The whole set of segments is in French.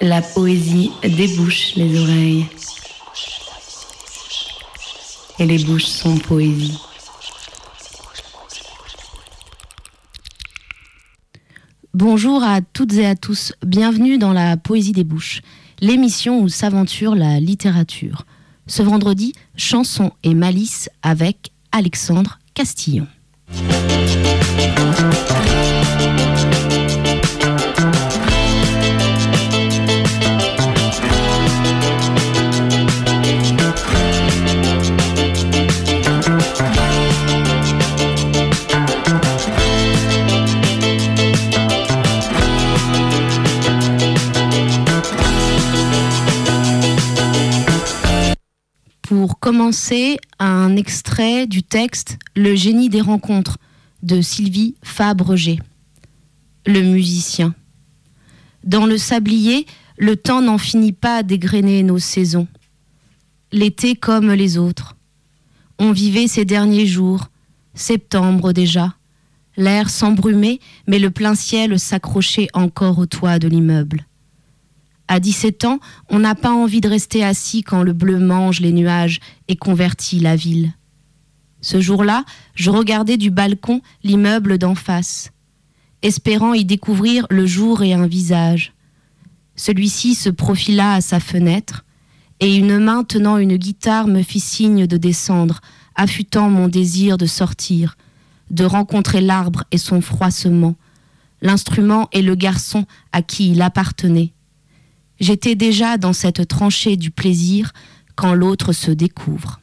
La poésie débouche les oreilles. Et les bouches sont poésie. Bonjour à toutes et à tous, bienvenue dans la Poésie des Bouches, l'émission où s'aventure la littérature. Ce vendredi, chanson et malice avec Alexandre Castillon. Commencer, un extrait du texte Le génie des rencontres de Sylvie Fabre-G. Le musicien. Dans le sablier, le temps n'en finit pas d'égrener nos saisons. L'été comme les autres. On vivait ces derniers jours, septembre déjà. L'air s'embrumait, mais le plein ciel s'accrochait encore au toit de l'immeuble. À 17 ans, on n'a pas envie de rester assis quand le bleu mange les nuages et convertit la ville. Ce jour-là, je regardais du balcon l'immeuble d'en face, espérant y découvrir le jour et un visage. Celui-ci se profila à sa fenêtre, et une main tenant une guitare me fit signe de descendre, affûtant mon désir de sortir, de rencontrer l'arbre et son froissement, l'instrument et le garçon à qui il appartenait. J'étais déjà dans cette tranchée du plaisir quand l'autre se découvre.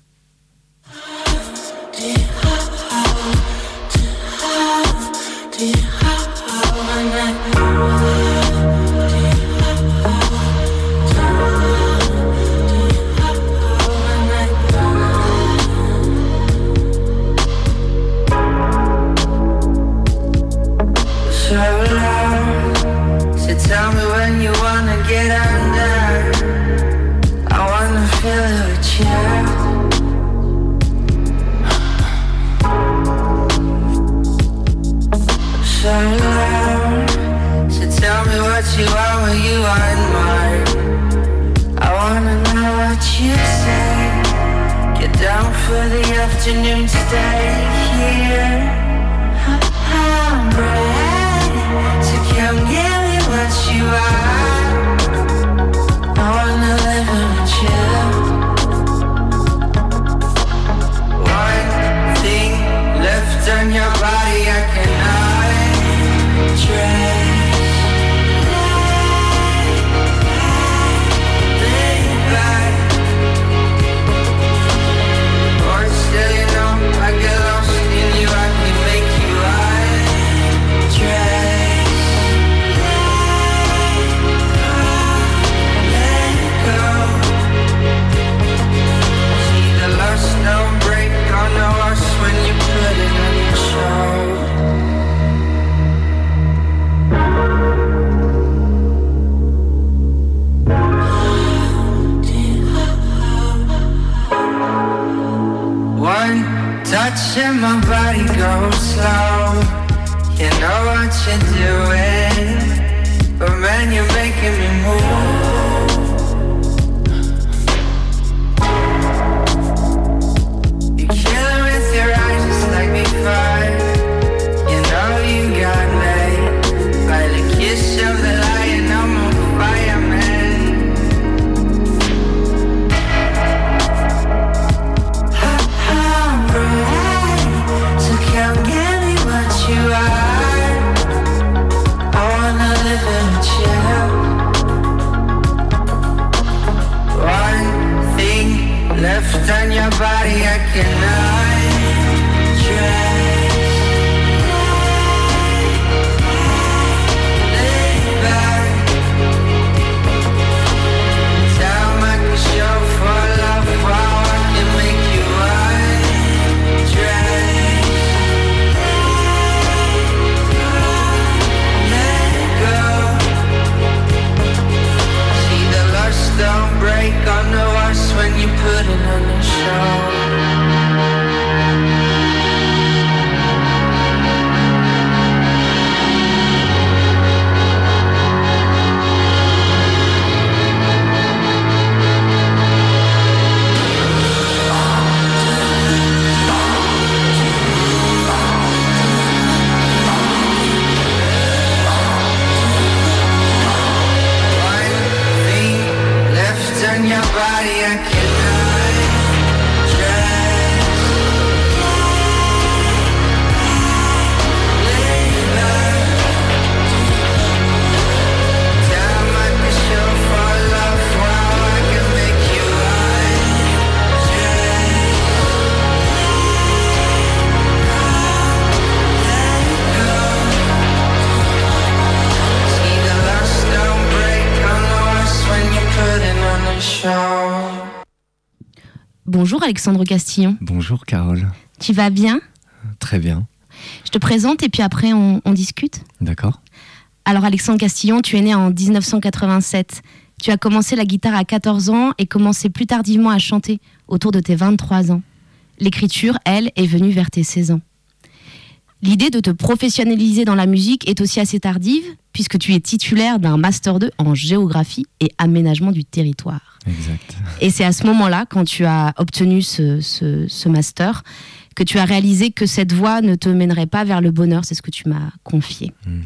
Afternoon stay here. And my body go slow. You know what you're doing, but man, you're making me move. Bonjour Alexandre Castillon, Bonjour Carole. tu vas bien? Très bien. Je te présente et puis après on, on discute. D'accord. Alors Alexandre Castillon, tu es né en 1987. Tu as commencé la guitare à 14 ans et commencé plus tardivement à chanter autour de tes 23 ans. L'écriture, elle, est venue vers tes 16 ans. L'idée de te professionnaliser dans la musique est aussi assez tardive, puisque tu es titulaire d'un Master 2 en géographie et aménagement du territoire. Exact. Et c'est à ce moment-là, quand tu as obtenu ce, ce- ce master, que tu as réalisé que cette voie ne te mènerait pas vers le bonheur. C'est ce que tu m'as confié. Mm.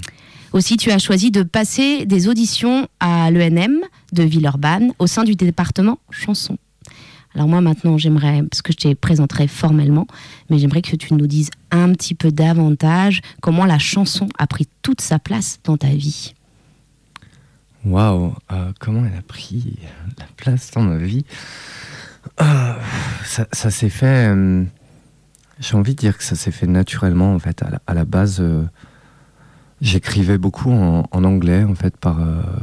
Aussi, tu as choisi de passer des auditions à l'ENM de Villeurbanne au sein du département chanson. Alors moi maintenant, j'aimerais, parce que je te présenterai formellement, mais j'aimerais que tu nous dises un petit peu davantage comment la chanson a pris toute sa place dans ta vie. Waouh, euh, comment elle a pris la place dans ma vie? Euh, Ça, s'est fait. euh, J'ai envie de dire que ça s'est fait naturellement en fait. À la, base, euh, j'écrivais beaucoup en, en anglais en fait par,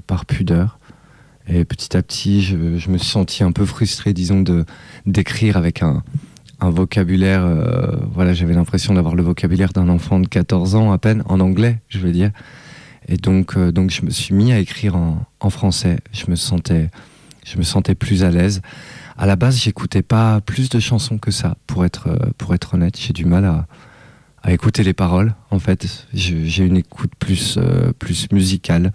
par pudeur. Et petit à petit, je, me suis senti un peu frustré, disons, de d'écrire avec un, un vocabulaire. euh, voilà, j'avais l'impression d'avoir le vocabulaire d'un enfant de 14 ans à peine en anglais, je veux dire. Et donc, euh, donc je me suis mis à écrire en, en français. Je me sentais, je me sentais plus à l'aise. À la base, j'écoutais pas plus de chansons que ça, pour être, euh, pour être honnête. J'ai du mal à, à écouter les paroles. En fait, j'ai une écoute plus, plus musicale.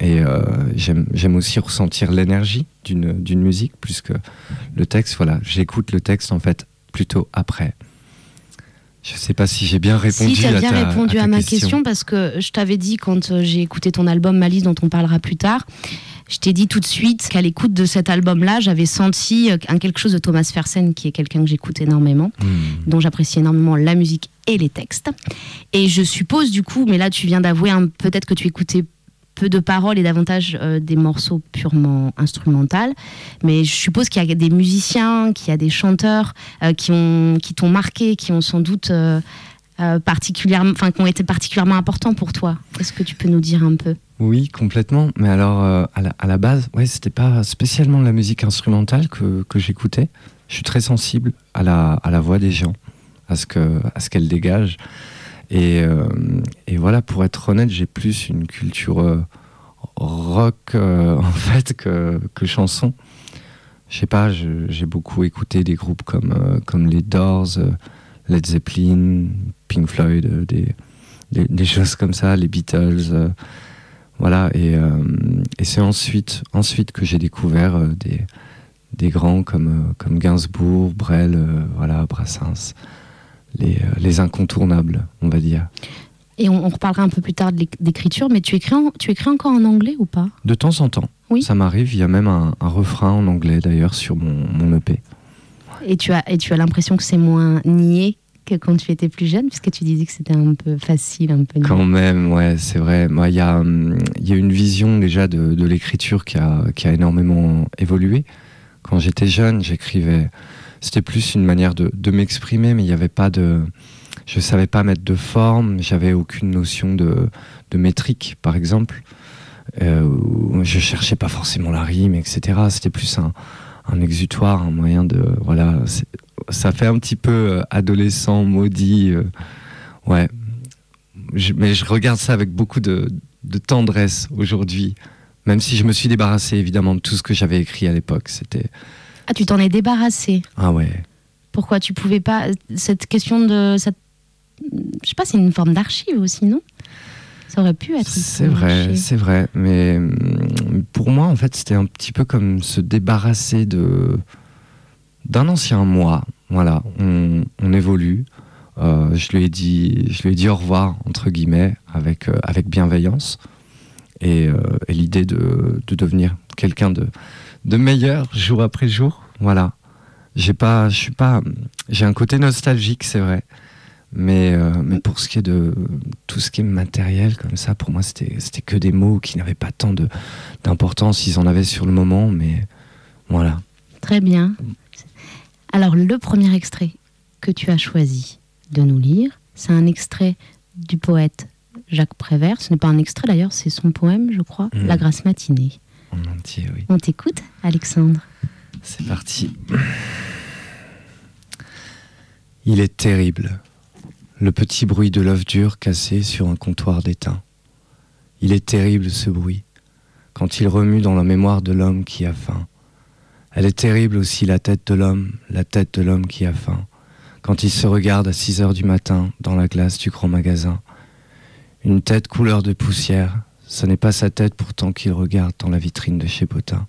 Et euh, j'aime aussi ressentir l'énergie d'une musique plus que le texte. Voilà, j'écoute le texte en fait plutôt après. Je sais pas si j'ai bien répondu si, tu as à bien ta- répondu à à, ma question. parce que je t'avais dit quand euh, j'ai écouté ton album Malice dont on parlera plus tard, je t'ai dit tout de suite qu'à l'écoute de cet album-là, j'avais senti euh, un quelque chose de Thomas Fersen, qui est quelqu'un que j'écoute énormément, Hmm. dont j'apprécie énormément la musique et les textes. Et je suppose du coup, mais là tu viens d'avouer hein, peut-être que tu écoutais peu de paroles et davantage euh, des morceaux purement instrumentaux. Mais je suppose qu'il y a des musiciens, qu'il y a des chanteurs euh, qui ont qui t'ont marqué, qui ont sans doute euh, particulièrement, enfin qui ont été particulièrement importants pour toi. Est-ce que tu peux nous dire un peu? Oui, complètement. Mais alors, à, la, à la base, ouais, c'était pas spécialement la musique instrumentale que, que j'écoutais. Je suis très sensible à la, à la voix des gens, à ce que, à ce qu'elle dégage. Et, euh, et voilà, pour être honnête, j'ai plus une culture euh, rock euh, en fait que, que chanson. Je sais pas, j'ai beaucoup écouté des groupes comme, comme les Doors, Led Zeppelin, Pink Floyd, des, choses comme ça, les Beatles. voilà, et, c'est ensuite, ensuite que j'ai découvert des, des grands comme, comme Gainsbourg, Brel, voilà, Brassens, les, euh, les incontournables, on va dire. Et on, on reparlera un peu plus tard d'écriture, mais tu écris, en- tu écris encore en anglais ou pas? De temps en temps, Oui. ça m'arrive, il y a même un, un refrain en anglais d'ailleurs sur mon, mon EP. Et tu as, et tu as l'impression que c'est moins niais que quand tu étais plus jeune, puisque tu disais que c'était un peu facile, un peu niais? Quand même, ouais, c'est vrai. Il y, a, hum, y a une vision déjà de, de l'écriture qui a, qui a énormément évolué. Quand j'étais jeune, j'écrivais. C'était plus une manière de, m'exprimer, mais il n'y avait pas de. Je savais pas mettre de forme, j'avais aucune notion de, métrique, par exemple. Euh, je cherchais pas forcément la rime, etc. C'était plus un, exutoire, un moyen de. Voilà, ça fait un petit peu euh, adolescent, maudit. euh, ouais, mais je regarde ça avec beaucoup de, de tendresse aujourd'hui. Même si je me suis débarrassé évidemment de tout ce que j'avais écrit à l'époque. C'était. Ah, tu t'en es débarrassé. Ah ouais. Pourquoi tu pouvais pas Cette question de. Cette... Je sais pas, c'est une forme d'archive aussi, non? Ça aurait pu être. C'est vrai, c'est vrai. Mais hum, pour moi, en fait, c'était un petit peu comme se débarrasser de d'un ancien moi. Voilà, on, on évolue. Euh, je lui ai dit, je lui ai dit au revoir entre guillemets avec euh, avec bienveillance et, euh, et l'idée de, de devenir quelqu'un de de meilleur jour après jour. Voilà. J'ai pas, je suis pas, j'ai un côté nostalgique, c'est vrai. Mais, euh, mais pour ce qui est de tout ce qui est matériel comme ça, pour moi, c'était que des mots qui n'avaient pas tant d'importance. Ils en avaient sur le moment, mais voilà. Très bien. Alors, le premier extrait que tu as choisi de nous lire, c'est un extrait du poète Jacques Prévert. Ce n'est pas un extrait d'ailleurs, c'est son poème, je crois, mmh. La Grâce matinée. En entier, oui. On t'écoute, Alexandre. C'est parti. Il est terrible, le petit bruit de l'œuf dur cassé sur un comptoir d'étain. Il est terrible ce bruit, quand il remue dans la mémoire de l'homme qui a faim. Elle est terrible aussi la tête de l'homme, la tête de l'homme qui a faim, quand il se regarde à 6 heures du matin dans la glace du grand magasin. Une tête couleur de poussière, ce n'est pas sa tête pourtant qu'il regarde dans la vitrine de chez Potin.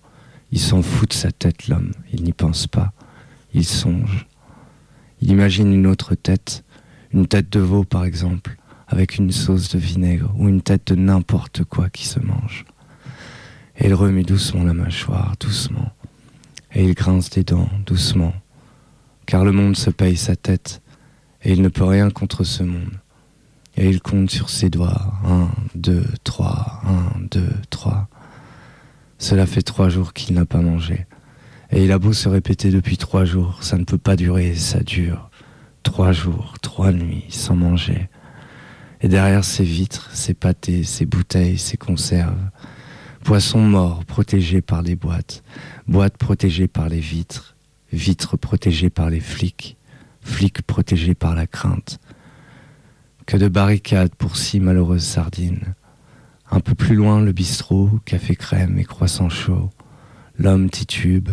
Il s'en fout de sa tête, l'homme, il n'y pense pas, il songe. Il imagine une autre tête, une tête de veau par exemple, avec une sauce de vinaigre, ou une tête de n'importe quoi qui se mange. Et il remue doucement la mâchoire, doucement, et il grince des dents, doucement, car le monde se paye sa tête, et il ne peut rien contre ce monde. Et il compte sur ses doigts, un, deux, trois, un, deux, trois. Cela fait trois jours qu'il n'a pas mangé. Et il a beau se répéter depuis trois jours, ça ne peut pas durer, ça dure. Trois jours, trois nuits, sans manger. Et derrière ces vitres, ces pâtés, ces bouteilles, ces conserves, poissons morts protégés par les boîtes, boîtes protégées par les vitres, vitres protégées par les flics, flics protégés par la crainte. Que de barricades pour six malheureuses sardines. Un peu plus loin, le bistrot, café crème et croissant chaud. L'homme titube,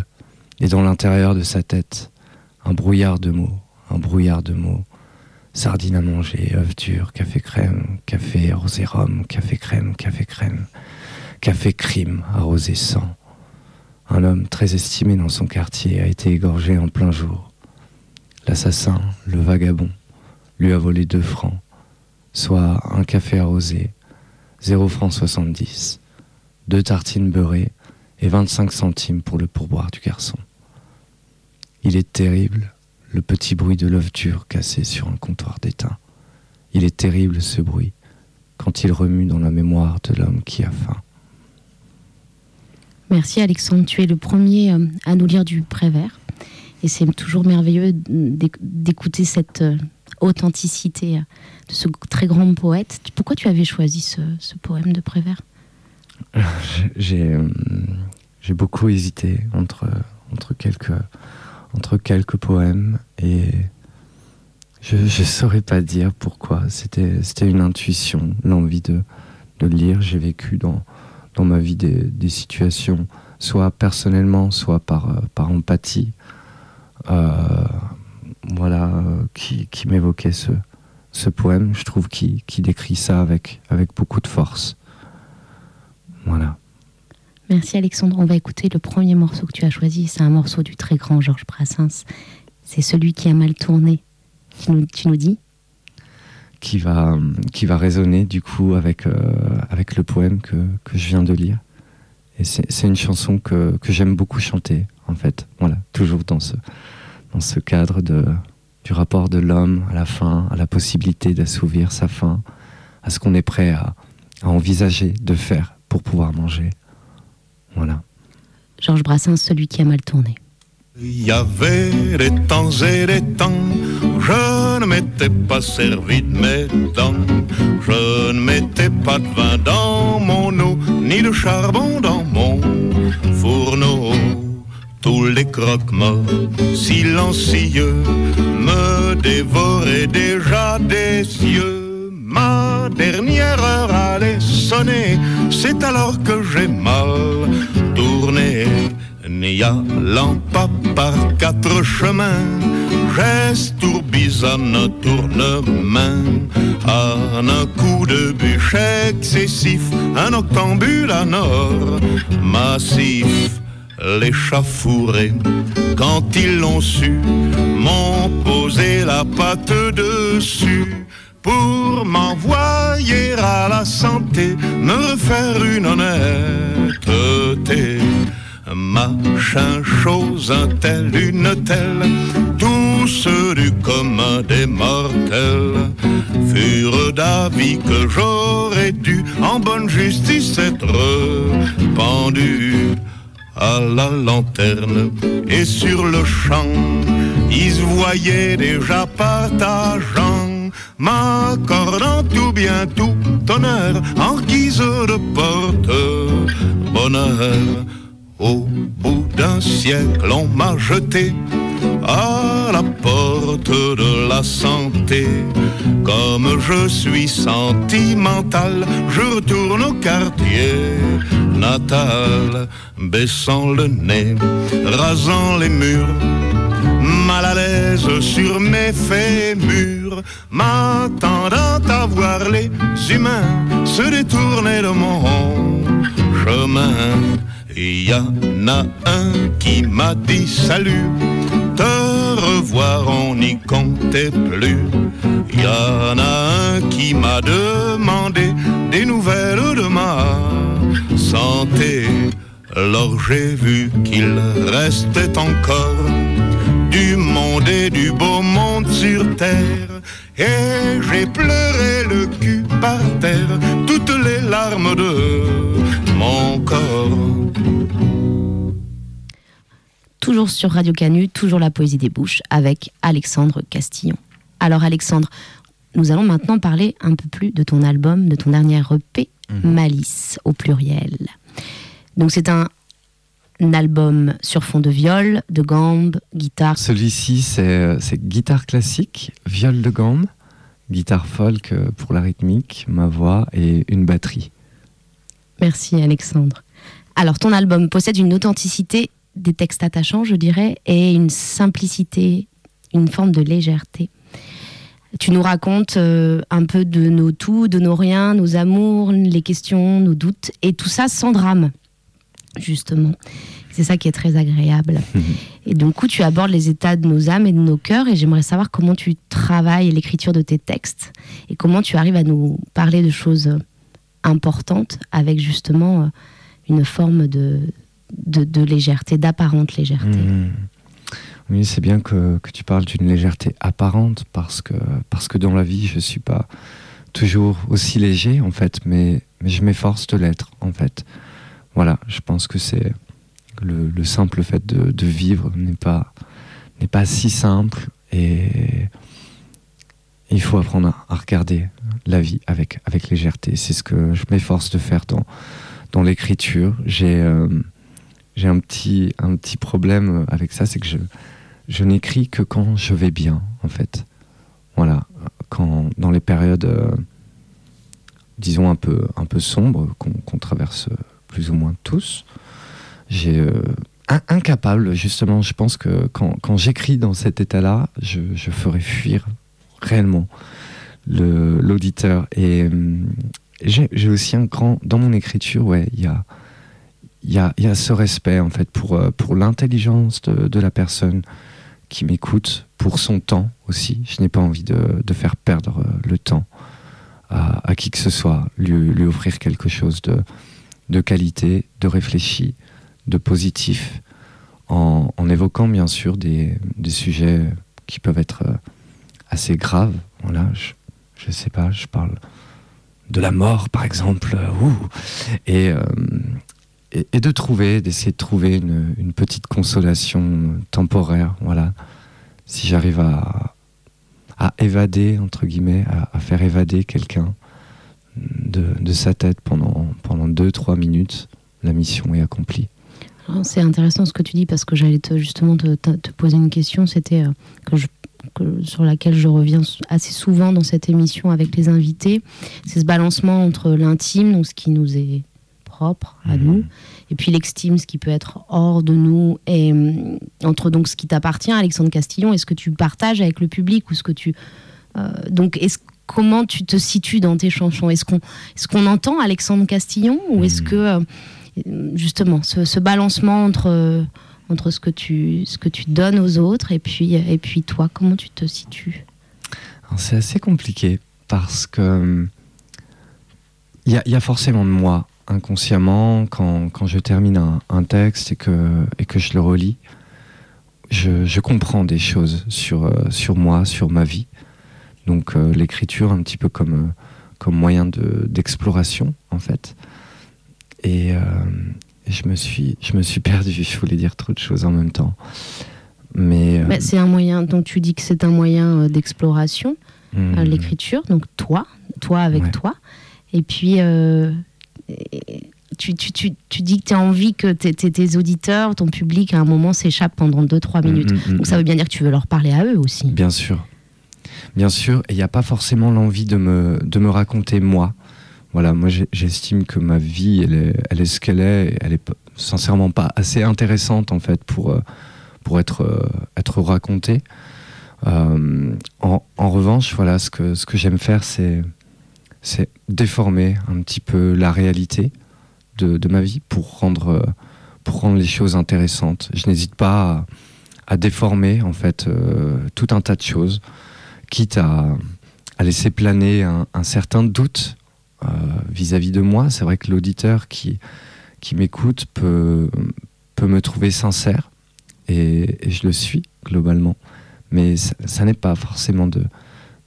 et dans l'intérieur de sa tête, un brouillard de mots, un brouillard de mots. Sardines à manger, œufs durs, café crème, café arrosé rhum, café crème, café crème, café crime arrosé sang. Un homme très estimé dans son quartier a été égorgé en plein jour. L'assassin, le vagabond, lui a volé deux francs, soit un café arrosé, 0 francs 70, deux tartines beurrées et 25 centimes pour le pourboire du garçon. Il est terrible, le petit bruit de l'œuf dur cassé sur un comptoir d'étain. Il est terrible ce bruit, quand il remue dans la mémoire de l'homme qui a faim. Merci Alexandre, tu es le premier euh, à nous lire du Prévert. Et c'est toujours merveilleux d'écouter cette euh, authenticité euh, de ce très grand poète. Pourquoi tu avais choisi ce, poème de Prévert? J'ai beaucoup hésité entre, entre quelques entre quelques poèmes et je ne saurais pas dire pourquoi. C'était une intuition, l'envie de, de lire. J'ai vécu dans, dans ma vie des, des, situations, soit personnellement, soit par, euh, par empathie, euh, voilà, qui, qui m'évoquait ce, ce poème. Je trouve qu'il qui décrit ça avec, avec beaucoup de force. Voilà. Merci Alexandre. On va écouter le premier morceau que tu as choisi. C'est un morceau du très grand Georges Brassens. C'est celui qui a mal tourné. Tu nous, tu nous dis qui va, qui va résonner du coup avec, euh, avec le poème que, que, je viens de lire. Et c'est une chanson que, que j'aime beaucoup chanter, en fait. Voilà, toujours dans ce, dans ce cadre de, du rapport de l'homme à la faim, à la possibilité d'assouvir sa faim, à ce qu'on est prêt à, à envisager de faire pour pouvoir manger. Voilà. Georges Brassens, celui qui a mal tourné. Il y avait des temps et des temps, je ne m'étais pas servi de mes dents, je ne mettais pas de vin dans mon eau, ni de charbon dans mon fourneau. Tous les croque-morts silencieux me dévoraient déjà des yeux. Ma dernière heure allait sonner, c'est alors que j'ai mal tourné. N'y allant pas par quatre chemins, geste tourbillonne tourne-main. En un coup de bûche excessif, un octambule à nord massif. Les fourrés, quand ils l'ont su, m'ont posé la patte dessus pour m'envoyer à la santé, me refaire une honnêteté. machin, chose, un tel, une telle, tous du commun des mortels furent d'avis que j'aurais dû en bonne justice être pendu à la lanterne et sur le champ, ils se voyaient déjà partageant, m'accordant tout bien tout honneur en guise de porte bonheur. Au bout d'un siècle, on m'a jeté à la porte de la santé. Comme je suis sentimental, je retourne au quartier natal, baissant le nez, rasant les murs, mal à l'aise sur mes fémurs, m'attendant à voir les humains se détourner de mon chemin. Il y en a un qui m'a dit salut, te revoir on n'y comptait plus. Y en a un qui m'a demandé des nouvelles de ma santé. Alors j'ai vu qu'il restait encore du monde et du beau monde sur terre. Et j'ai pleuré le cul par terre, toutes les larmes de mon corps. Toujours sur Radio Canu, toujours la poésie des bouches avec Alexandre Castillon. Alors Alexandre, nous allons maintenant parler un peu plus de ton album, de ton dernier EP, Mhm. Malice au pluriel. Donc c'est un, un album sur fond de viol, de gambe, guitare. Celui-ci, c'est euh, guitare classique, viol de gamme, guitare folk euh, pour la rythmique, ma voix et une batterie. Merci Alexandre. Alors ton album possède une authenticité, des textes attachants je dirais, et une simplicité, une forme de légèreté. Tu nous racontes euh, un peu de nos tout, de nos riens, nos amours, les questions, nos doutes, et tout ça sans drame, justement. C'est ça qui est très agréable. Et donc, coup, tu abordes les états de nos âmes et de nos cœurs, et j'aimerais savoir comment tu travailles l'écriture de tes textes, et comment tu arrives à nous parler de choses importantes avec justement euh, une forme de, de, de légèreté, d'apparente légèreté. Mhm. Oui, c'est bien que, que tu parles d'une légèreté apparente parce que, parce que dans la vie, je suis pas toujours aussi léger en fait, mais, mais je m'efforce de l'être en fait. Voilà, je pense que c'est le, le simple fait de, vivre n'est pas, n'est pas si simple et il faut apprendre à, regarder la vie avec, avec légèreté. C'est ce que je m'efforce de faire dans, dans l'écriture. J'ai euh, j'ai un petit, un petit problème avec ça, c'est que je, je n'écris que quand je vais bien, en fait. Voilà, quand, dans les périodes, euh, disons, un peu, un peu sombres qu'on traverse plus ou moins tous, j'ai euh, in- incapable, justement, je pense que quand, j'écris dans cet état-là, je, je ferai fuir réellement le- l'auditeur. Et hum, j'ai aussi un grand, dans mon écriture, ouais, il y a il y ce respect en fait pour, euh, pour l'intelligence de, la personne qui m'écoute, pour son temps aussi. Je n'ai pas envie de, faire perdre euh, le temps à, à qui que ce soit, lui, lui offrir quelque chose de, de qualité, de réfléchi, de positif, en, évoquant bien sûr des, des sujets qui peuvent être euh, assez graves. Voilà, je, je sais pas, je parle de la mort par exemple, euh, euh, et, et de trouver, d'essayer de trouver une, une petite consolation temporaire, voilà. Si j'arrive à, à évader, entre guillemets, à, à faire évader quelqu'un de, de sa tête pendant, pendant deux, trois minutes, la mission est accomplie. Alors, C'est intéressant ce que tu dis parce que j'allais te, justement te, te- te poser une question, c'était euh, que je- que- sur laquelle je reviens assez souvent dans cette émission avec les invités, c'est ce balancement entre l'intime, donc ce qui nous est propre à nous, et puis l'extime, ce qui peut être hors de nous, et hum, entre donc ce qui t'appartient, Alexandre Castillon, et ce que tu partages avec le public, ou ce que tu... euh, donc, est-ce comment tu te situes dans tes chansons? Est-ce qu'on est qu'on entend Alexandre Castillon, ou est-ce Mhm. que... justement ce, ce balancement entre, euh, entre ce, que tu, ce que tu donnes aux autres et puis, et puis toi, comment tu te situes? C'est assez compliqué parce que il y, a- forcément de moi inconsciemment, quand, quand je termine un, un texte et que, et que je le relis, je, je comprends des choses sur, euh, sur moi, sur ma vie. Donc euh, l'écriture, un petit peu comme, comme moyen de- d'exploration, en fait. Et, euh, je, me suis, je me suis perdu, je voulais dire trop de choses en même temps. Mais. euh, Bah, c'est un moyen, donc tu dis que c'est un moyen euh, d'exploration, hmm, l'écriture, donc toi, toi avec Ouais. toi. Et puis, euh, tu, tu, tu, tu dis que tu as envie que tes, auditeurs, ton public, à un moment s'échappe pendant 2-3 hmm, minutes. hmm, Donc ça veut bien dire que tu veux leur parler à eux aussi. Bien sûr. Bien sûr, et il n'y a pas forcément l'envie de me, de me raconter moi. Voilà, moi j'estime que ma vie, elle est, elle est ce qu'elle est. Elle est sincèrement pas assez intéressante en fait pour, euh, pour être, euh, être racontée. Euh, en, en revanche, voilà, ce que, ce que j'aime faire, c'est déformer un petit peu la réalité de, de ma vie pour rendre, pour rendre les choses intéressantes. Je n'hésite pas à, déformer en fait tout un tas de choses, quitte à, à laisser planer un certain doute euh, vis-à-vis de moi. C'est vrai que l'auditeur qui, qui m'écoute peut, peut me trouver sincère, et, et je le suis globalement, mais ça, ça n'est pas forcément de,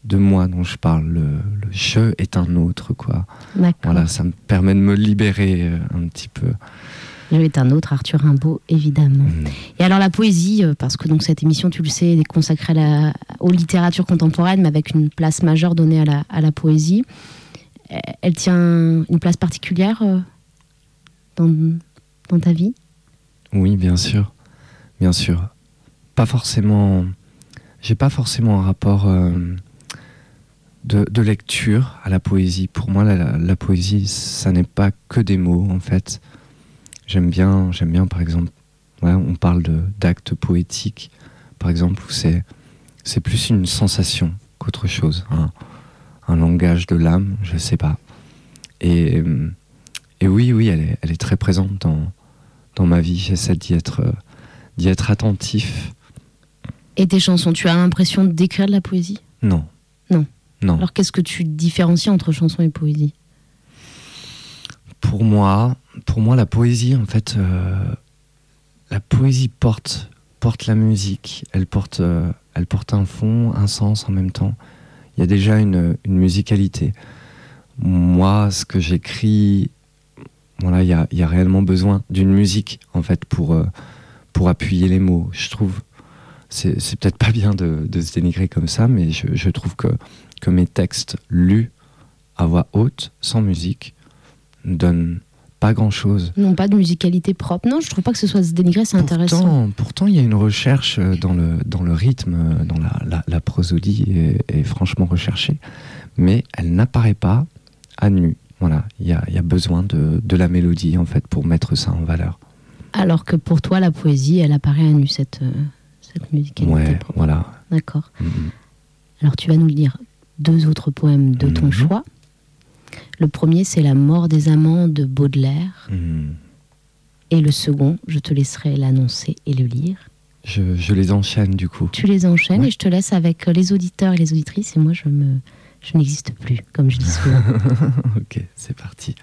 de moi dont je parle. Le, le je est un autre, quoi. Voilà, ça me permet de me libérer euh, un petit peu. Je être un autre Arthur Rimbaud, évidemment. Et alors la poésie, euh, parce que donc cette émission, tu le sais, est consacrée à la, aux littératures contemporaines, mais avec une place majeure donnée à la, à la poésie. Euh, Elle tient une place particulière euh, dans, dans ta vie? Oui, bien sûr. Bien sûr. Pas forcément. J'ai pas forcément un rapport euh, de, lecture à la poésie. Pour moi, la, poésie, ça n'est pas que des mots, en fait. J'aime bien, j'aime bien, par exemple, on parle d'actes poétiques, par exemple, où c'est, plus une sensation qu'autre chose. Un, un langage de l'âme, je sais pas. Et, et oui, oui, elle est, elle est très présente dans, dans ma vie. J'essaie d'y être, d'y être attentif. Et tes chansons, tu as l'impression d'écrire de la poésie? Non. Non. Non. Alors qu'est-ce que tu différencies entre chanson et poésie? Pour moi, pour moi, la poésie, en fait, euh, la poésie porte, porte la musique. Elle porte, euh, elle porte un fond, un sens en même temps. Il y a déjà une, musicalité. Moi, ce que j'écris, il y a, réellement besoin d'une musique, en fait, pour, euh, pour appuyer les mots. Je trouve, c'est c'est peut-être pas bien de, se dénigrer comme ça, mais je, je trouve que, que mes textes lus à voix haute, sans musique, ne donnent pas grand-chose. Non, pas de musicalité propre. Non, je trouve pas que ce soit se dénigrer, c'est intéressant. Pourtant, il y a une recherche euh, dans le, dans le rythme, euh, dans la, la, la prosodie est, est franchement recherchée, mais elle n'apparaît pas à nu. Voilà, il y a, y a besoin de, de la mélodie en fait pour mettre ça en valeur. Alors que pour toi, la poésie, elle apparaît à nu, cette, euh, cette musicalité Ouais, propre. voilà. D'accord. Mhm. Alors tu vas nous lire deux autres poèmes de ton Mhm. choix. Le premier, c'est La mort des amants de Baudelaire. Mhm. Et le second, je te laisserai l'annoncer et le lire. Je, je les enchaîne du coup. Tu les enchaînes Ouais. et je te laisse avec euh, les auditeurs et les auditrices. Et moi, je me, je n'existe plus, comme je dis souvent. ok, c'est parti.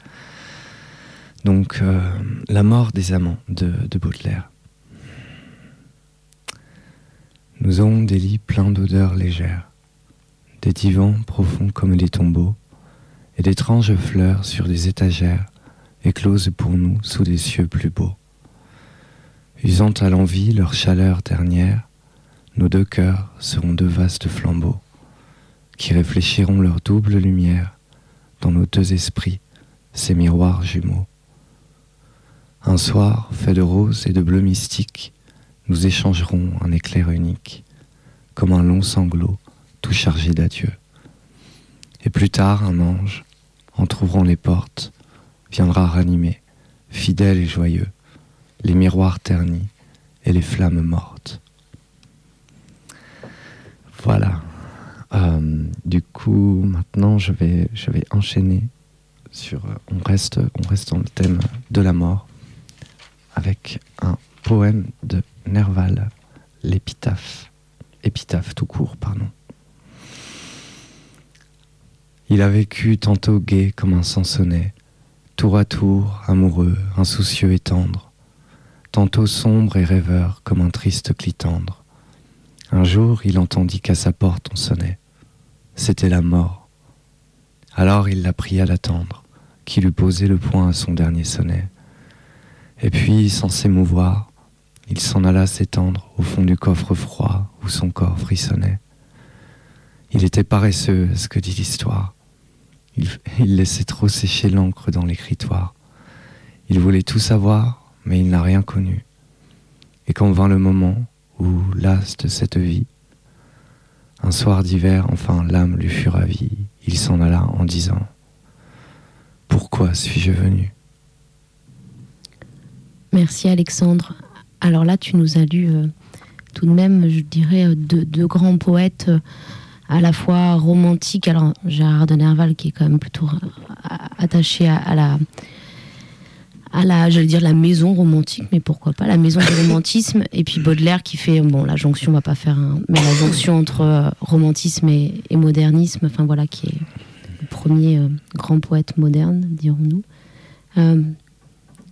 Donc, euh, La mort des amants de, de Baudelaire. Nous avons des lits pleins d'odeurs légères, des divans profonds comme des tombeaux, et d'étranges fleurs sur des étagères écloses pour nous sous des cieux plus beaux. Usant à l'envie leur chaleur dernière, nos deux cœurs seront deux vastes flambeaux qui réfléchiront leur double lumière dans nos deux esprits, ces miroirs jumeaux. Un soir, fait de rose et de bleu mystique, nous échangerons un éclair unique, comme un long sanglot tout chargé d'adieu. Et plus tard, un ange, entr'ouvrant les portes, viendra ranimer, fidèle et joyeux, les miroirs ternis et les flammes mortes. Voilà. Euh, du coup, maintenant, je vais, je vais enchaîner sur. euh, on reste, on reste dans le thème de la mort avec un poème de Nerval, l'épitaphe, épitaphe tout court, pardon. Il a vécu tantôt gai comme un sansonnet, tour à tour, amoureux, insoucieux et tendre, tantôt sombre et rêveur comme un triste clitandre. Un jour, il entendit qu'à sa porte on sonnait. C'était la mort. Alors il la pria d'attendre, qu'il eût posé le poing à son dernier sonnet. Et puis, sans s'émouvoir, il s'en alla s'étendre au fond du coffre froid où son corps frissonnait. Il était paresseux, ce que dit l'histoire. Il, laissait trop sécher l'encre dans l'écritoire. Il voulait tout savoir, mais il n'a rien connu. Et quand vint le moment où, las de cette vie, un soir d'hiver, enfin l'âme lui fut ravie, il s'en alla en disant Pourquoi suis-je venu? Merci Alexandre. Alors là, tu nous as lu euh, tout de même, je dirais, deux, deux grands poètes. Euh, à la fois romantique. Alors, Gérard de Nerval, qui est quand même plutôt attaché à, à la à la, j'allais dire la maison romantique, mais pourquoi pas la maison du romantisme. Et puis Baudelaire qui fait, bon, la jonction, on va pas faire, un, mais la jonction entre euh, romantisme et, et, modernisme, enfin voilà, qui est le premier euh, grand poète moderne, dirons-nous. Euh,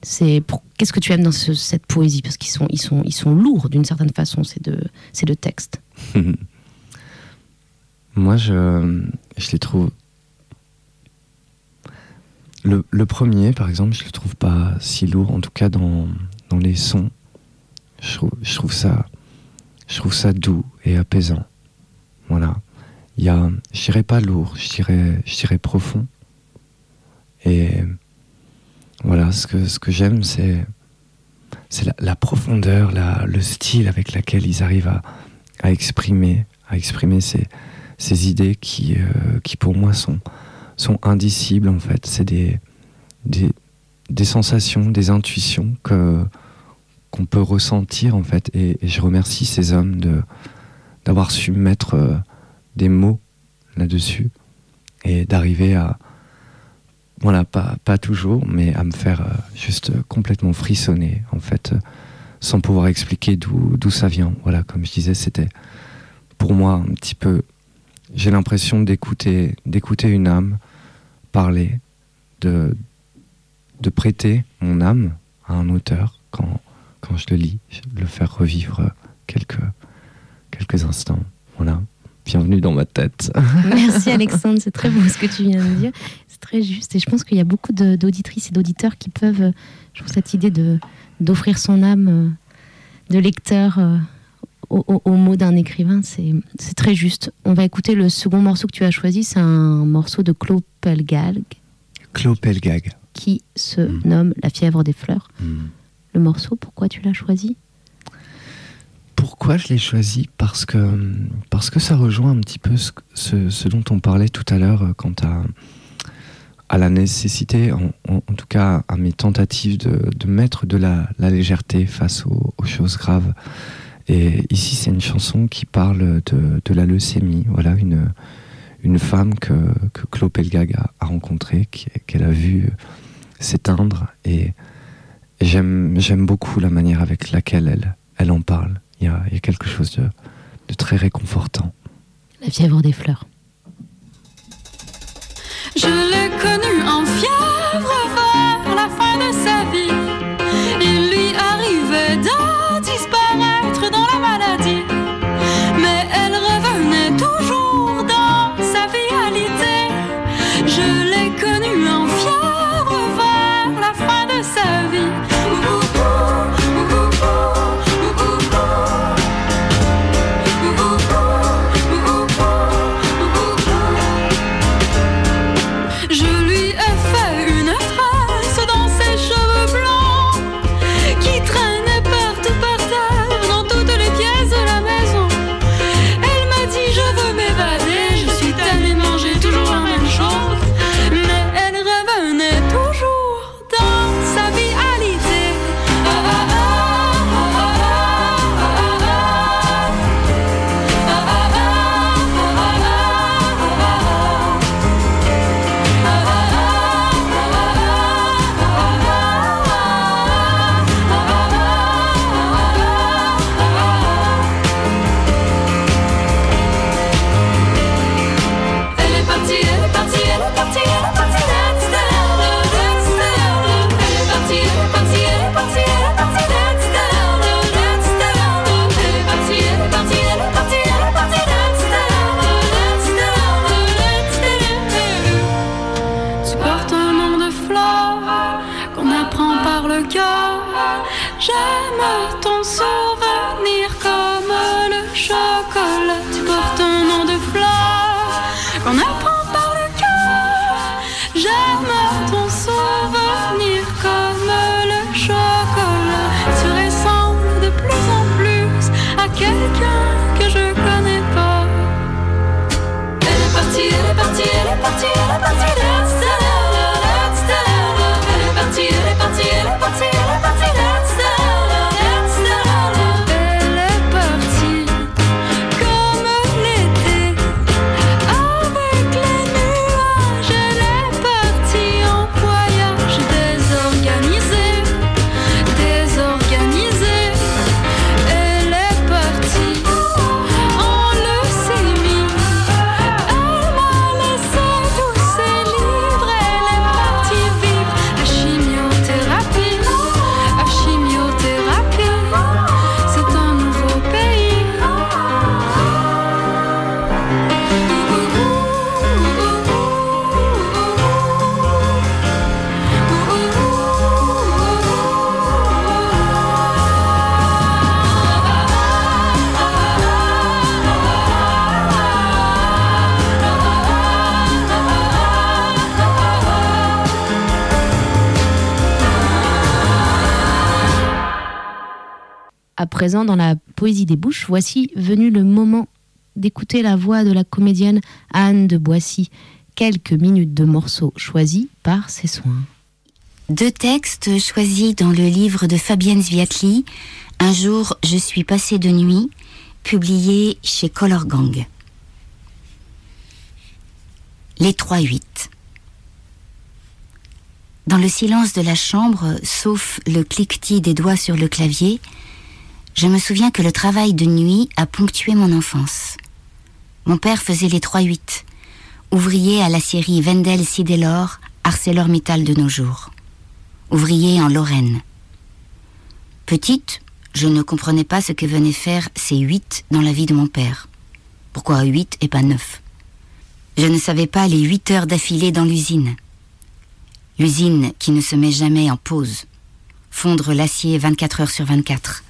c'est pour... qu'est-ce que tu aimes dans ce, cette poésie? Parce qu'ils sont, ils sont, ils sont lourds d'une certaine façon, c'est de, c'est de texte. Moi, je, je les trouve. Le, le, premier, par exemple, je le trouve pas si lourd, en tout cas dans, dans les sons. Je trouve, je trouve, ça, je trouve ça doux et apaisant. Voilà. Il y a, je dirais pas lourd, je dirais, je dirais profond. Et voilà, ce que, ce que j'aime, c'est, c'est la, profondeur, la, le style avec lequel ils arrivent à, à exprimer, à exprimer ces, ces idées qui, euh, qui pour moi sont, sont indicibles en fait. C'est des, des, des, sensations, des intuitions que qu'on peut ressentir en fait. Et, je remercie ces hommes de d'avoir su mettre euh, des mots là-dessus et d'arriver à voilà pas, pas toujours mais à me faire euh, juste complètement frissonner en fait sans pouvoir expliquer d'où ça vient voilà comme je disais c'était pour moi un petit peu j'ai l'impression d'écouter d'écouter une âme parler, de, de prêter mon âme à un auteur quand, quand je le lis, le faire revivre quelques, quelques instants. Voilà. Bienvenue dans ma tête. Merci Alexandre, c'est très beau ce que tu viens de dire. C'est très juste et je pense qu'il y a beaucoup d'auditrices et d'auditeurs qui peuvent, je trouve cette idée de d'offrir son âme de lecteur au, au, mot d'un écrivain, c'est très juste. On va écouter le second morceau que tu as choisi, c'est un morceau de Claude Pelgag. Claude Pelgag. Qui se mm. nomme La fièvre des fleurs. Mm. Le morceau, pourquoi tu l'as choisi? Pourquoi je l'ai choisi? Parce que, parce que ça rejoint un petit peu ce, ce, ce dont on parlait tout à l'heure euh, quant à, à la nécessité, en, en, en, tout cas à mes tentatives de, de mettre de la, la légèreté face aux, aux choses graves. Et ici, c'est une chanson qui parle de, de, la leucémie. Voilà, une, une femme que, que Claude Pelgag a, a rencontrée, qu'elle a vu s'éteindre. Et, et j'aime beaucoup la manière avec laquelle elle, elle en parle. Il y, a, il y a quelque chose de, de très réconfortant. La fièvre des fleurs. Je l'ai connu dans la poésie des bouches, voici venu le moment d'écouter la voix de la comédienne Anne de Boissy. Quelques minutes de morceaux choisis par ses soins. Deux textes choisis dans le livre de Fabienne Zviatli, Un jour je suis passée de nuit, publié chez Color Gang. Les 3-8. Dans le silence de la chambre, sauf le cliquetis des doigts sur le clavier, je me souviens que le travail de nuit a ponctué mon enfance. Mon père faisait les 3-8, ouvrier à la série Wendel Sidelor, ArcelorMittal de nos jours. Ouvrier en Lorraine. Petite, je ne comprenais pas ce que venaient faire ces 8 dans la vie de mon père. Pourquoi 8 et pas 9 Je ne savais pas les 8 heures d'affilée dans l'usine. L'usine qui ne se met jamais en pause. Fondre l'acier 24 heures sur 24.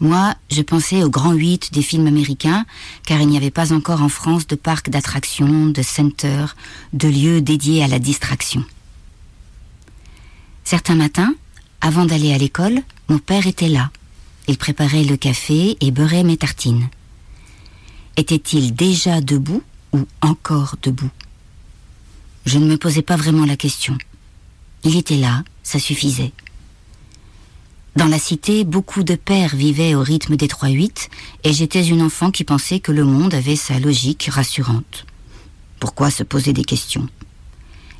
Moi, je pensais au grand 8 des films américains, car il n'y avait pas encore en France de parcs d'attractions, de centers, de lieux dédiés à la distraction. Certains matins, avant d'aller à l'école, mon père était là. Il préparait le café et beurrait mes tartines. Était-il déjà debout ou encore debout? Je ne me posais pas vraiment la question. Il était là, ça suffisait. Dans la cité, beaucoup de pères vivaient au rythme des 3-8 et j'étais une enfant qui pensait que le monde avait sa logique rassurante. Pourquoi se poser des questions?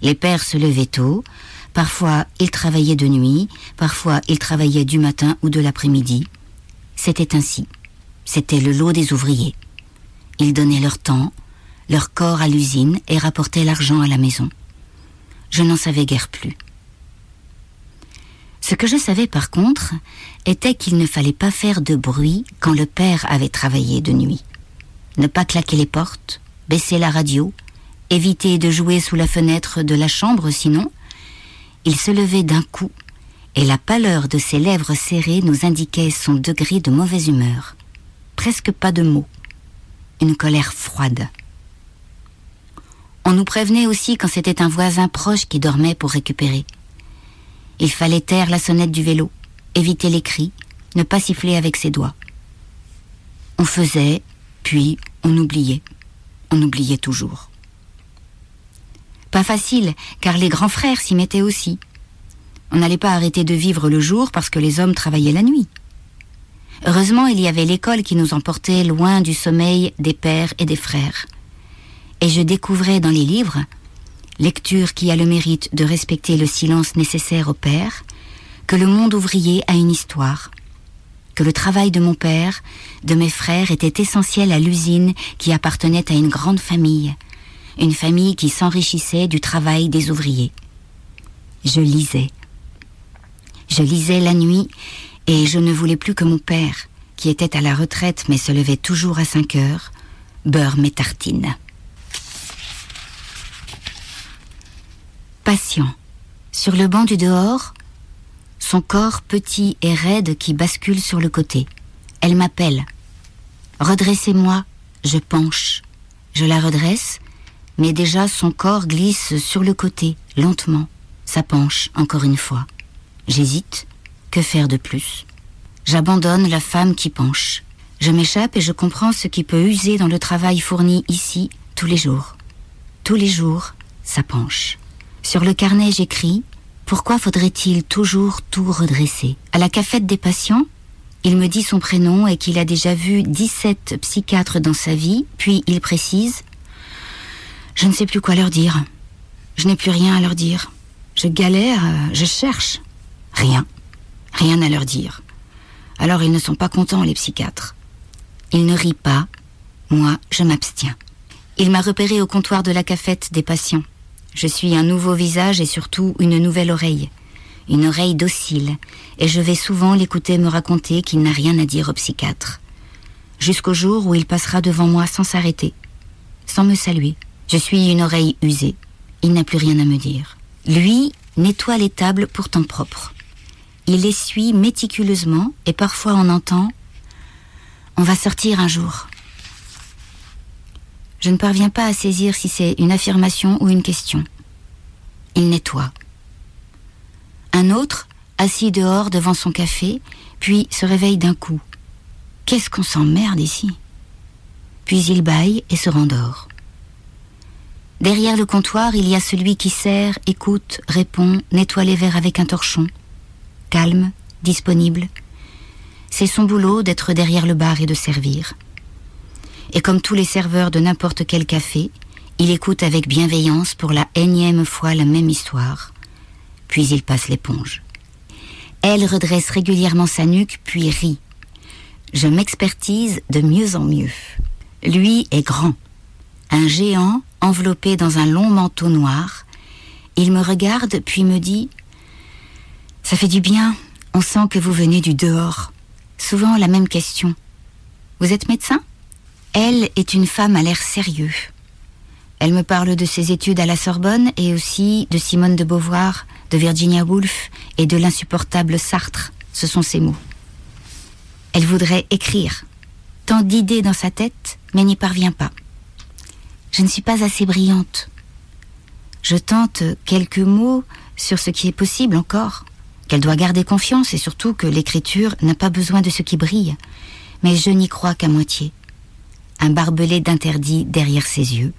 Les pères se levaient tôt, parfois ils travaillaient de nuit, parfois ils travaillaient du matin ou de l'après-midi. C'était ainsi. C'était le lot des ouvriers. Ils donnaient leur temps, leur corps à l'usine et rapportaient l'argent à la maison. Je n'en savais guère plus. Ce que je savais par contre était qu'il ne fallait pas faire de bruit quand le père avait travaillé de nuit. Ne pas claquer les portes, baisser la radio, éviter de jouer sous la fenêtre de la chambre sinon. Il se levait d'un coup et la pâleur de ses lèvres serrées nous indiquait son degré de mauvaise humeur. Presque pas de mots. Une colère froide. On nous prévenait aussi quand c'était un voisin proche qui dormait pour récupérer. Il fallait taire la sonnette du vélo, éviter les cris, ne pas siffler avec ses doigts. On faisait, puis on oubliait. On oubliait toujours. Pas facile, car les grands frères s'y mettaient aussi. On n'allait pas arrêter de vivre le jour parce que les hommes travaillaient la nuit. Heureusement, il y avait l'école qui nous emportait loin du sommeil des pères et des frères. Et je découvrais dans les livres lecture qui a le mérite de respecter le silence nécessaire au père, que le monde ouvrier a une histoire, que le travail de mon père, de mes frères était essentiel à l'usine qui appartenait à une grande famille, une famille qui s'enrichissait du travail des ouvriers. Je lisais. Je lisais la nuit et je ne voulais plus que mon père, qui était à la retraite mais se levait toujours à 5 heures, beurre mes tartines. Patient, sur le banc du dehors, son corps petit et raide qui bascule sur le côté. Elle m'appelle. Redressez-moi, je penche. Je la redresse, mais déjà son corps glisse sur le côté, lentement. Ça penche, encore une fois. J'hésite. Que faire de plus? J'abandonne la femme qui penche. Je m'échappe et je comprends ce qui peut user dans le travail fourni ici tous les jours. Tous les jours, ça penche. Sur le carnet, j'écris Pourquoi faudrait-il toujours tout redresser? À la cafette des patients, il me dit son prénom et qu'il a déjà vu 17 psychiatres dans sa vie, puis il précise Je ne sais plus quoi leur dire. Je n'ai plus rien à leur dire. Je galère, je cherche. Rien. Rien à leur dire. Alors ils ne sont pas contents, les psychiatres. Il ne rit pas. Moi, je m'abstiens. Il m'a repéré au comptoir de la cafette des patients. Je suis un nouveau visage et surtout une nouvelle oreille. Une oreille docile. Et je vais souvent l'écouter me raconter qu'il n'a rien à dire au psychiatre. Jusqu'au jour où il passera devant moi sans s'arrêter. Sans me saluer. Je suis une oreille usée. Il n'a plus rien à me dire. Lui nettoie les tables pourtant propres. Il essuie méticuleusement et parfois on entend ⁇ On va sortir un jour ⁇ Je ne parviens pas à saisir si c'est une affirmation ou une question. Il nettoie. Un autre, assis dehors devant son café, puis se réveille d'un coup. Qu'est-ce qu'on s'emmerde ici? Puis il bâille et se rendort. Derrière le comptoir, il y a celui qui sert, écoute, répond, nettoie les verres avec un torchon calme, disponible. C'est son boulot d'être derrière le bar et de servir. Et comme tous les serveurs de n'importe quel café, il écoute avec bienveillance pour la énième fois la même histoire. Puis il passe l'éponge. Elle redresse régulièrement sa nuque, puis rit. Je m'expertise de mieux en mieux. Lui est grand. Un géant enveloppé dans un long manteau noir. Il me regarde, puis me dit ça fait du bien. On sent que vous venez du dehors. Souvent la même question. Vous êtes médecin? Elle est une femme à l'air sérieux. Elle me parle de ses études à la Sorbonne et aussi de Simone de Beauvoir, de Virginia Woolf et de l'insupportable Sartre. Ce sont ses mots. Elle voudrait écrire. Tant d'idées dans sa tête, mais n'y parvient pas. Je ne suis pas assez brillante. Je tente quelques mots sur ce qui est possible encore qu'elle doit garder confiance et surtout que l'écriture n'a pas besoin de ce qui brille. Mais je n'y crois qu'à moitié. Un barbelé d'interdit derrière ses yeux.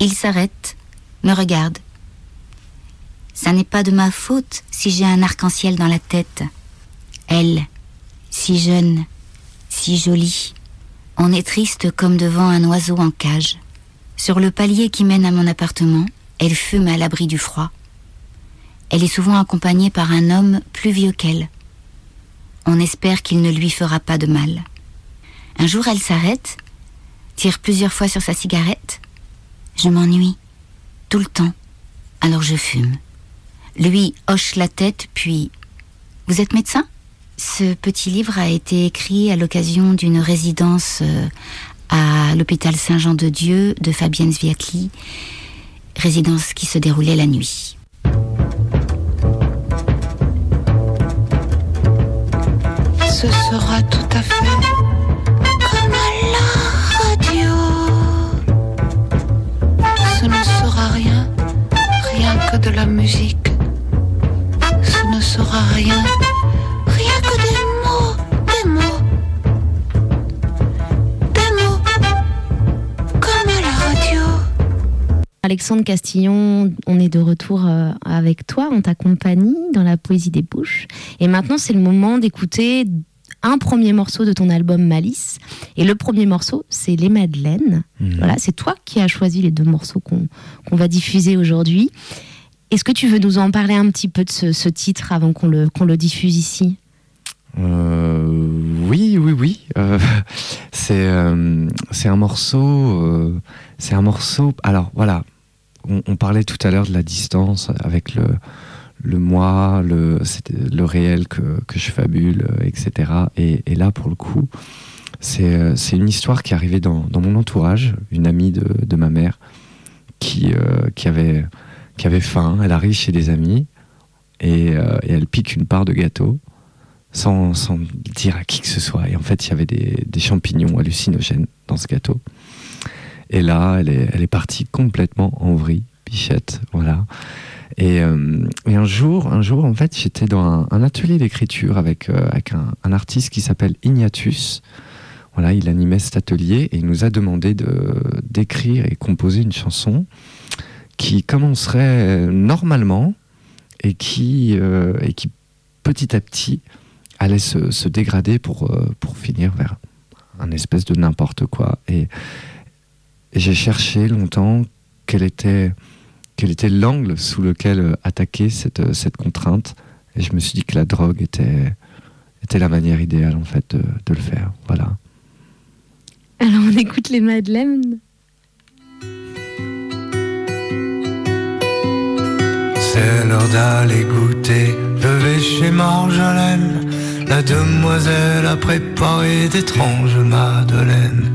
Il s'arrête, me regarde. Ça n'est pas de ma faute si j'ai un arc-en-ciel dans la tête. Elle, si jeune, si jolie. On est triste comme devant un oiseau en cage. Sur le palier qui mène à mon appartement, elle fume à l'abri du froid. Elle est souvent accompagnée par un homme plus vieux qu'elle. On espère qu'il ne lui fera pas de mal. Un jour, elle s'arrête, tire plusieurs fois sur sa cigarette. Je m'ennuie, tout le temps, alors je fume. Lui hoche la tête, puis Vous êtes médecin? Ce petit livre a été écrit à l'occasion d'une résidence euh, à l'hôpital Saint-Jean-de-Dieu de Fabienne Zviakli, résidence qui se déroulait la nuit. ce sera tout à fait musique. Ce ne sera rien, rien que des mots, des mots. Des mots, comme à la radio. Alexandre Castillon, on est de retour euh, avec toi, on t'accompagne dans la poésie des bouches. Et maintenant, c'est le moment d'écouter un premier morceau de ton album Malice. Et le premier morceau, c'est Les Madeleines. Mhm. Voilà, c'est toi qui as choisi les deux morceaux qu'on qu'on va diffuser aujourd'hui. Est-ce que tu veux nous en parler un petit peu de ce, titre avant qu'on le, qu'on le diffuse ici? Euh, oui, oui, oui. Euh, c'est euh, c'est un morceau. c'est un morceau. Alors voilà, on, parlait tout à l'heure de la distance avec le le moi, le le réel que, que je fabule, etc. Et, là, pour le coup, c'est une histoire qui est arrivée dans, dans mon entourage, une amie de, de ma mère qui qui avait qui avait faim. Elle arrive chez des amis et, euh, et elle pique une part de gâteau sans, sans dire à qui que ce soit. Et en fait, il y avait des, champignons hallucinogènes dans ce gâteau. Et là, elle est, elle est partie complètement en vrille, Bichette, voilà. Et, euh, et un jour, un jour, en fait, j'étais dans un, atelier d'écriture avec, euh, avec un, artiste qui s'appelle Ignatius. Voilà, il animait cet atelier et il nous a demandé de d'écrire et composer une chanson qui commencerait normalement et qui euh, et qui petit à petit allait se, dégrader pour euh, pour finir vers un espèce de n'importe quoi. Et, j'ai cherché longtemps quel était quel était l'angle sous lequel euh, attaquer cette, cette contrainte. Et je me suis dit que la drogue était, était la manière idéale en fait de, de le faire. Voilà. Alors on écoute les Madeleines. C'est l'heure d'aller goûter. Vais chez Marjolaine. La demoiselle a préparé d'étranges madeleines.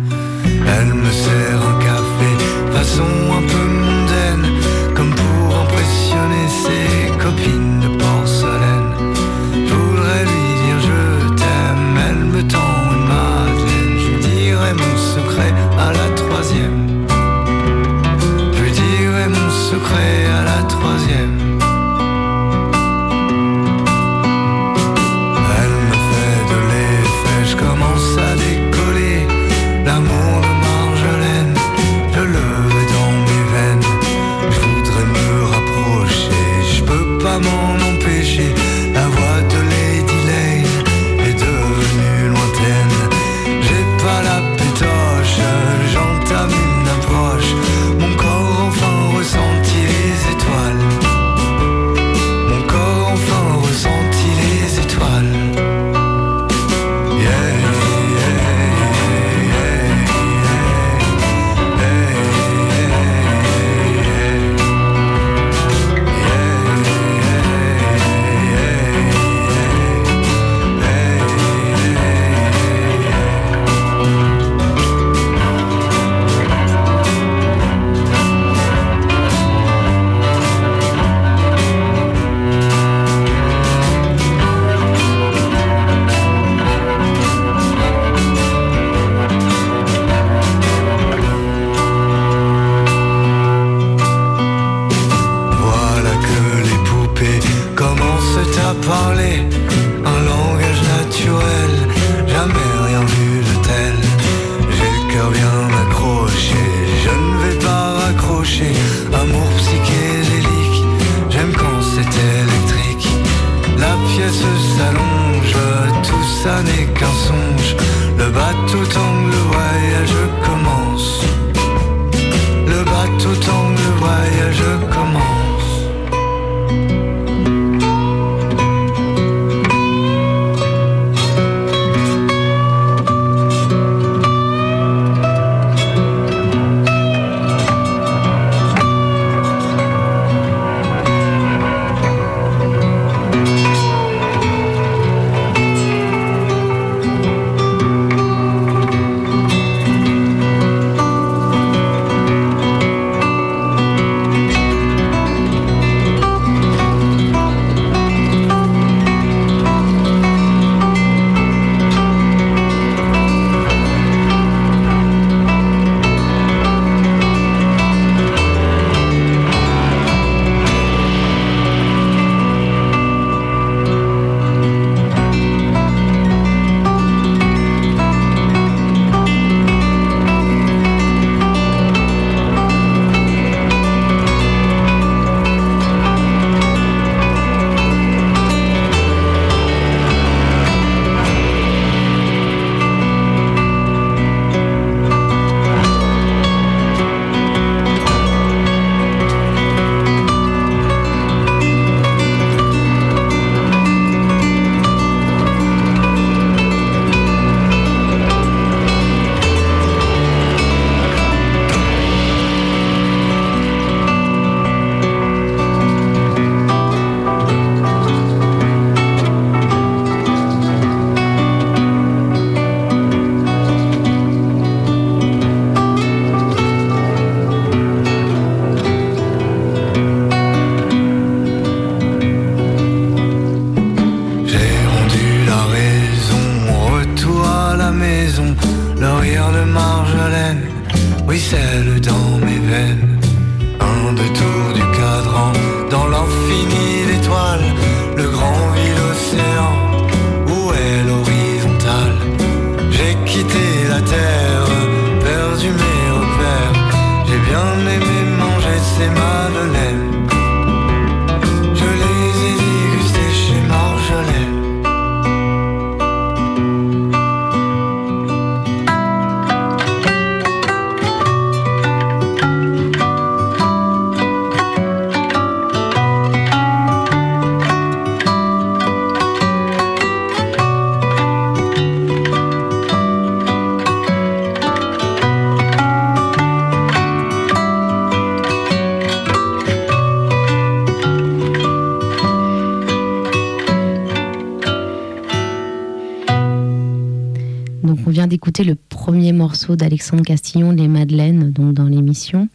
D'écouter le premier morceau d'Alexandre Castillon, Les Madeleines, donc dans l'émission.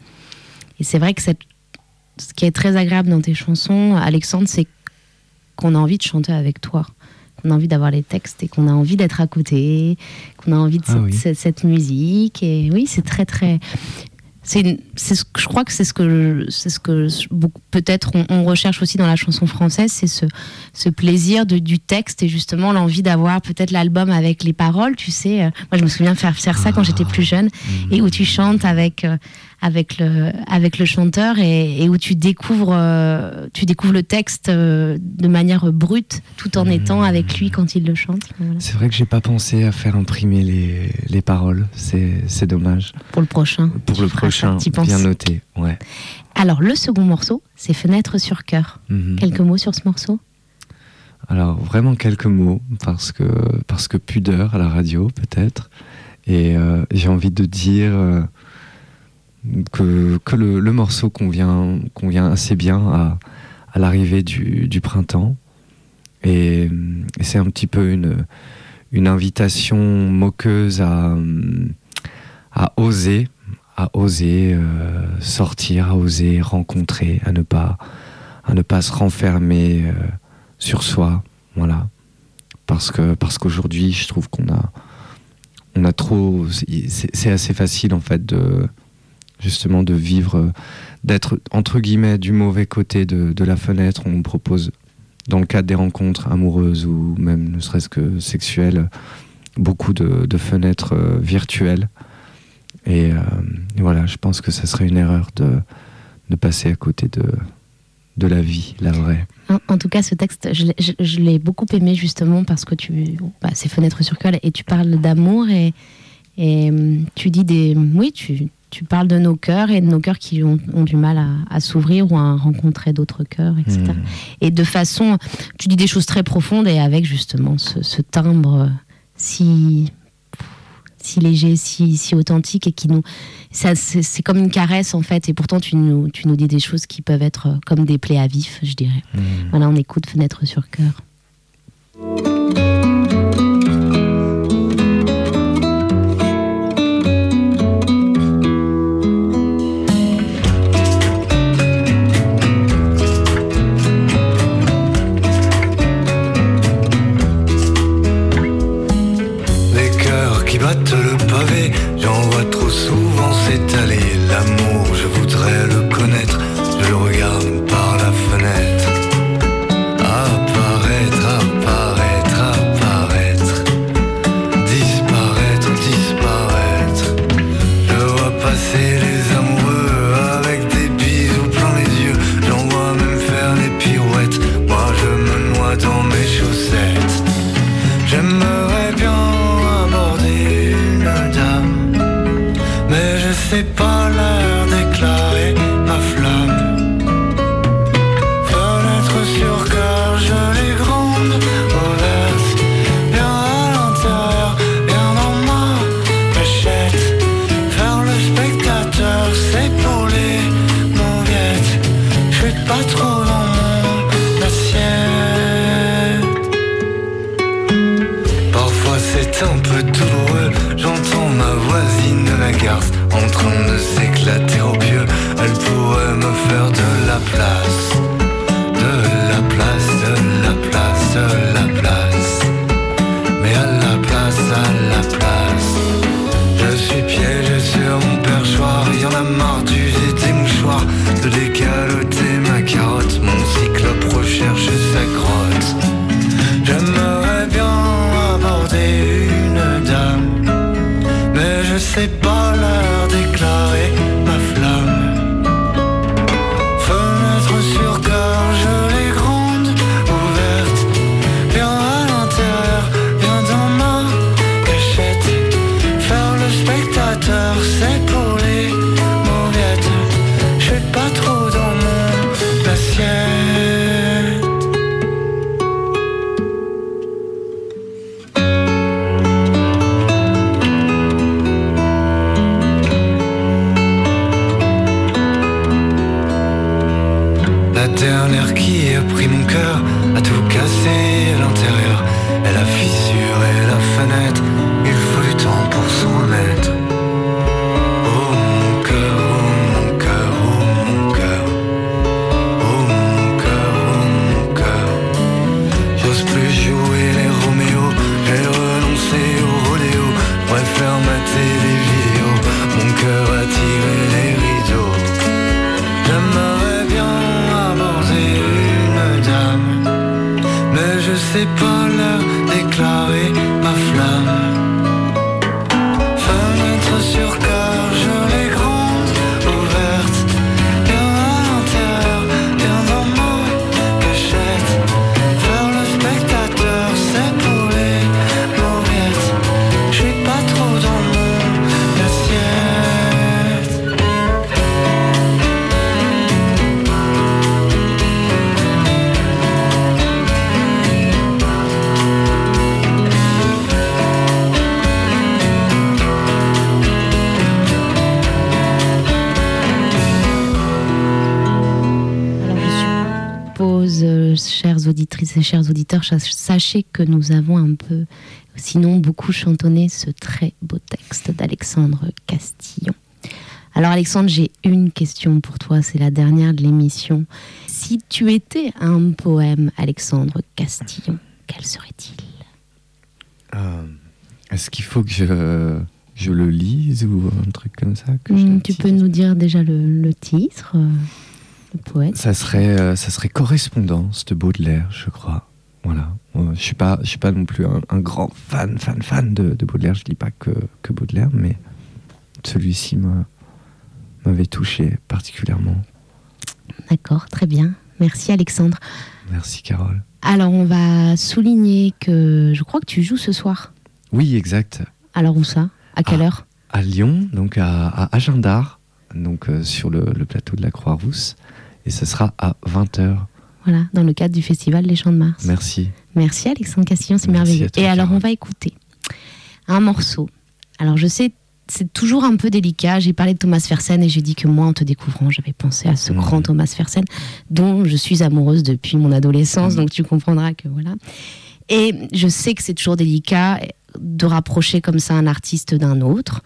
Et c'est vrai que cette- ce qui est très agréable dans tes chansons, Alexandre, c'est qu'on a envie de chanter avec toi. Qu'on a envie d'avoir les textes et qu'on a envie d'être à côté, qu'on a envie de Ah cette, oui. cette- cette musique. Et oui, c'est très très. C'est, une- c'est ce je crois que c'est ce que c'est ce que beaucoup- peut-être on, on recherche aussi dans la chanson française, c'est ce, ce plaisir de, du texte et justement l'envie d'avoir peut-être l'album avec les paroles. Tu sais, euh, moi je me souviens faire faire ça quand j'étais plus jeune et où tu chantes avec euh, avec le avec le chanteur et, et où tu découvres euh, tu découvres le texte euh, de manière brute tout en étant avec lui quand il le chante. Voilà. C'est vrai que j'ai pas pensé à faire imprimer les, les paroles. C'est dommage. Pour le prochain. Pour le ça, prochain, bien noté. Ouais. Alors le second morceau, c'est Fenêtre sur cœur. Mhm. Quelques mots sur ce morceau? Alors vraiment quelques mots parce que parce que pudeur à la radio peut-être et euh, j'ai envie de dire euh, que, que le, le morceau convient convient assez bien à, à l'arrivée du, du printemps et, et c'est un petit peu une une invitation moqueuse à à oser à oser euh, sortir à oser rencontrer à ne pas à ne pas se renfermer euh, sur soi, voilà. Parce que parce qu'aujourd'hui, je trouve qu'on a on a trop. C'est assez facile en fait de justement de vivre, d'être entre guillemets du mauvais côté de, la fenêtre. On propose dans le cadre des rencontres amoureuses ou même ne serait-ce que sexuelles, beaucoup de, de fenêtres euh, virtuelles. Et, euh, et voilà, je pense que ça serait une erreur de, de passer à côté de, de la vie, la vraie. En, en tout cas, ce texte, je, l'ai- je- je l'ai beaucoup aimé justement parce que tu, bah, c'est fenêtre sur cœur et tu parles d'amour et, et hum, tu dis des, oui, tu, tu parles de nos cœurs et de nos cœurs qui ont, ont du mal à, à s'ouvrir ou à rencontrer d'autres cœurs, etc. Mmh. Et de façon, tu dis des choses très profondes et avec justement ce, ce timbre si si léger, si, si authentique et qui nous, ça, c'est, comme une caresse en fait. Et pourtant, tu nous, tu nous dis des choses qui peuvent être euh, comme des plaies à vif, je dirais. Mmh. Voilà, on écoute Fenêtre sur cœur. Chers auditeurs, sachez que nous avons un peu, sinon beaucoup chantonné ce très beau texte d'Alexandre Castillon. Alors Alexandre, j'ai une question pour toi, c'est la dernière de l'émission. Si tu étais un poème, Alexandre Castillon, quel serait-il? Euh, Est-ce qu'il faut que je, je le lise ou un truc comme ça que Hmm, Tu peux nous dire déjà le, le titre, euh, le poète Ça serait, euh, ça serait Correspondance de Baudelaire, je crois. Voilà. Euh, je suis pas, je suis pas non plus un, un grand fan, fan, fan de, de Baudelaire. Je lis pas que, que Baudelaire, mais celui-ci m'a- m'avait touché particulièrement. D'accord, très bien. Merci Alexandre. Merci Carole. Alors on va souligner que je crois que tu joues ce soir. Oui, exact. Alors où ça? À quelle heure? À Lyon, donc à, à Agendard, donc euh, sur le, le plateau de la Croix-Rousse, et ce sera à 20h. Voilà, dans le cadre du festival Les Champs de Mars. Merci. Merci Alexandre Castillon, c'est merveilleux. toi, Et alors on va écouter un morceau. Alors je sais, c'est toujours un peu délicat. J'ai parlé de Thomas Fersen et j'ai dit que moi, en te découvrant, j'avais pensé à ce grand Thomas Fersen dont je suis amoureuse depuis mon adolescence. Mhm. Donc tu comprendras que voilà. Et je sais que c'est toujours délicat de rapprocher comme ça un artiste d'un autre.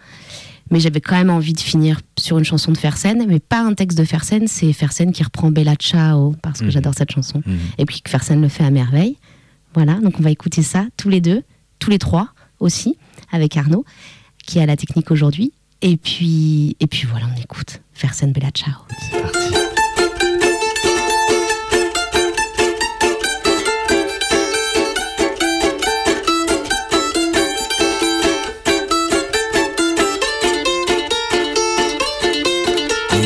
Mais j'avais quand même envie de finir sur une chanson de Fersen, mais pas un texte de Fersen, c'est Fersen qui reprend Bella Ciao, parce que Mhm. j'adore cette chanson Mhm. et puis que Fersen le fait à merveille. Voilà, donc on va écouter ça tous les deux, tous les trois aussi, avec Arnaud, qui à la technique aujourd'hui. Et puis, et puis voilà, on écoute Fersen Bella Ciao. C'est parti.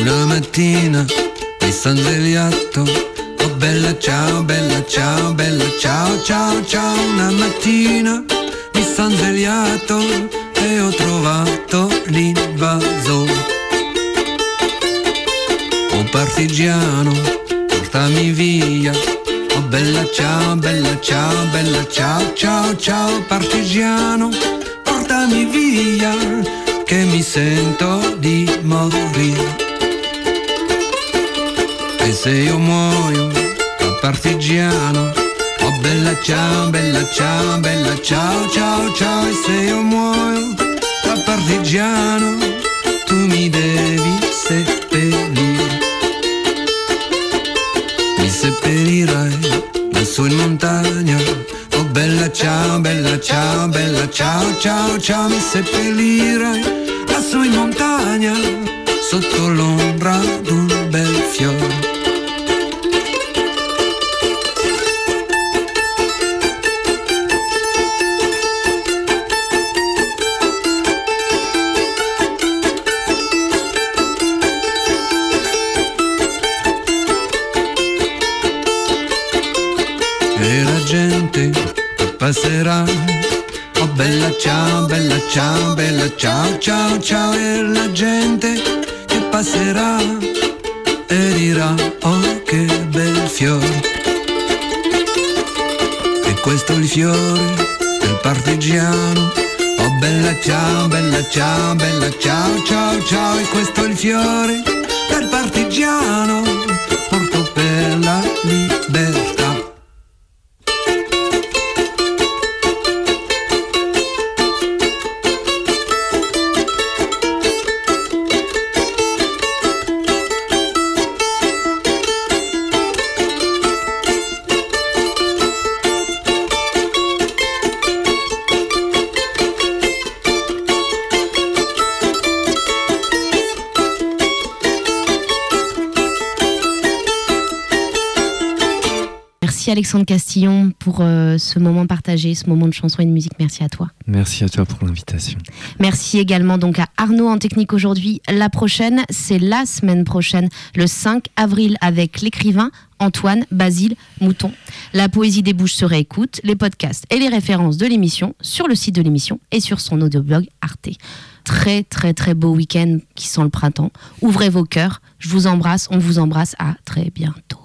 Una mattina mi son svegliato. Oh bella ciao, bella ciao, bella ciao, ciao, ciao. Una mattina mi son svegliato e ho trovato l'invaso. Oh partigiano, portami via. Oh bella ciao, bella ciao, bella ciao, ciao, ciao Partigiano, portami via che mi sento di morire e se io muoio da partigiano Oh bella ciao, bella ciao, bella ciao, ciao, ciao. E se io muoio da partigiano Tu mi devi seppellire. Mi seppellirai lassù in montagna. Oh bella ciao, bella ciao, bella ciao, ciao, ciao. Mi seppellirai lassù in montagna Sotto l'ombra ciao, ciao e la gente che passerà e dirà oh che bel fiore. E questo è il fiore del partigiano. Oh bella ciao, bella ciao, bella ciao, ciao, ciao e questo è il fiore del partigiano. Alexandre Castillon pour euh, ce moment partagé, ce moment de chanson et de musique. Merci à toi. Merci à toi pour l'invitation. Merci également donc à Arnaud en technique aujourd'hui. La prochaine, c'est la semaine prochaine, le 5 avril, avec l'écrivain Antoine Basile Mouton. La poésie des bouches se réécoute, les podcasts et les références de l'émission sur le site de l'émission et sur son audioblog Arte. Très très très beau week-end qui sent le printemps. Ouvrez vos cœurs. Je vous embrasse, on vous embrasse. À très bientôt.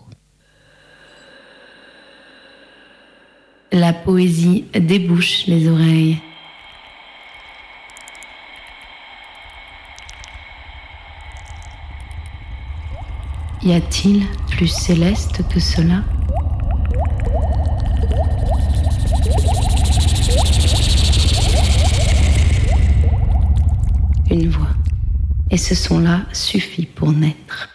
La poésie débouche les oreilles. Y a-t-il plus céleste que cela? Une voix. Et ce son-là suffit pour naître.